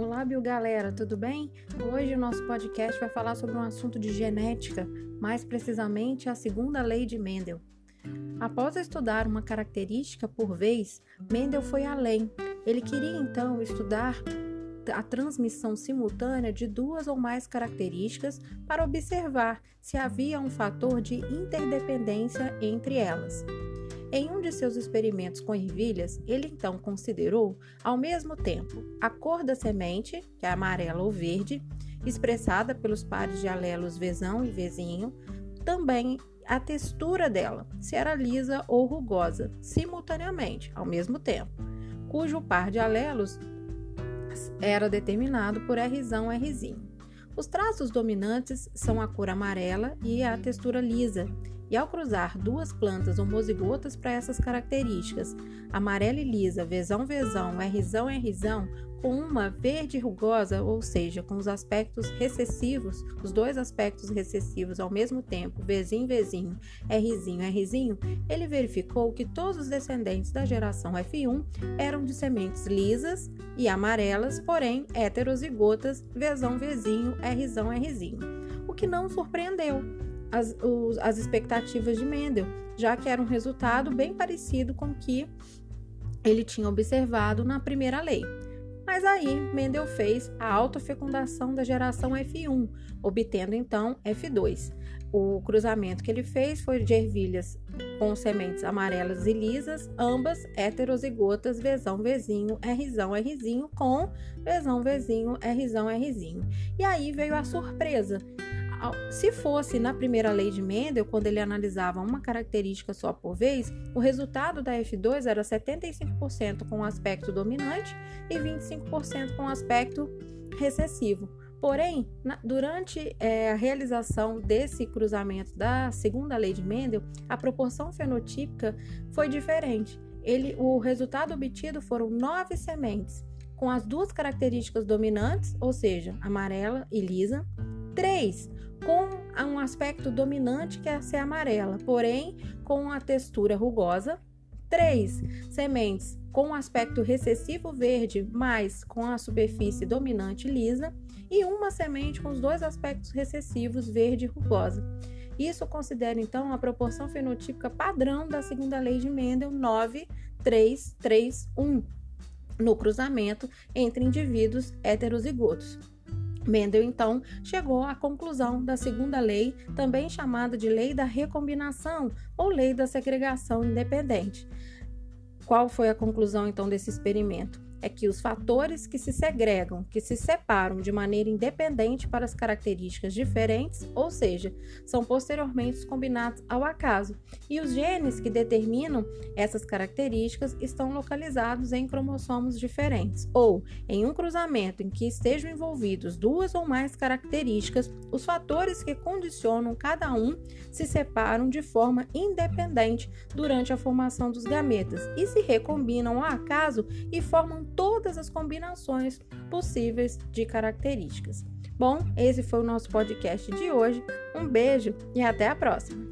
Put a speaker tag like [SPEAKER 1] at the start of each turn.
[SPEAKER 1] beijo, galera, tudo bem? Hoje o nosso podcast vai falar sobre um assunto de genética, mais precisamente a segunda lei de Mendel. Após estudar uma característica por vez, Mendel foi além. Ele queria então estudar a transmissão simultânea de duas ou mais características para observar se havia um fator de interdependência entre elas. Em um de seus experimentos com ervilhas, ele então considerou, ao mesmo tempo, a cor da semente, que é amarela ou verde, expressada pelos pares de alelos vezão e vezinho, também a textura dela, se era lisa ou rugosa, simultaneamente, ao mesmo tempo, cujo par de alelos era determinado por Rzão Rzinho. Os traços dominantes são a cor amarela e a textura lisa, e ao cruzar duas plantas homozigotas para essas características, amarela e lisa, vezão vezão, rzão rzão, com uma verde rugosa, ou seja, com os aspectos recessivos, os dois aspectos recessivos ao mesmo tempo, vezinho vezinho, rzinho rzinho, ele verificou que todos os descendentes da geração F1 eram de sementes lisas e amarelas, porém heterozigotas, vezão vezinho, rzão rzinho, o que não surpreendeu as, os, as expectativas de Mendel, já que era um resultado bem parecido com o que ele tinha observado na primeira lei. Mas aí Mendel fez a autofecundação da geração F1, obtendo então F2. O cruzamento que ele fez foi de ervilhas com sementes amarelas e lisas, ambas heterozigotas, vezão, vezinho, Rzão, Rzinho, com vezão, vezinho, Rzão, Rzinho. E aí veio a surpresa se fosse na primeira lei de Mendel, quando ele analisava uma característica só por vez, o resultado da F2 era 75% com o aspecto dominante e 25% com o aspecto recessivo. Porém, na, durante é, a realização desse cruzamento da segunda lei de Mendel, a proporção fenotípica foi diferente. Ele, o resultado obtido foram nove sementes, com as duas características dominantes, ou seja, amarela e lisa, três com um aspecto dominante que é ser amarela, porém com a textura rugosa. 3. Sementes com aspecto recessivo verde, mas com a superfície dominante lisa. E uma semente com os dois aspectos recessivos verde e rugosa. Isso considera então a proporção fenotípica padrão da segunda lei de Mendel 9331 no cruzamento entre indivíduos heterozigotos. Mendel então chegou à conclusão da segunda lei, também chamada de lei da recombinação ou lei da segregação independente. Qual foi a conclusão então desse experimento? É que os fatores que se segregam, que se separam de maneira independente para as características diferentes, ou seja, são posteriormente combinados ao acaso, e os genes que determinam essas características estão localizados em cromossomos diferentes, ou em um cruzamento em que estejam envolvidos duas ou mais características, os fatores que condicionam cada um se separam de forma independente durante a formação dos gametas e se recombinam ao acaso e formam todas as combinações possíveis de características. Bom, esse foi o nosso podcast de hoje. Um beijo e até a próxima!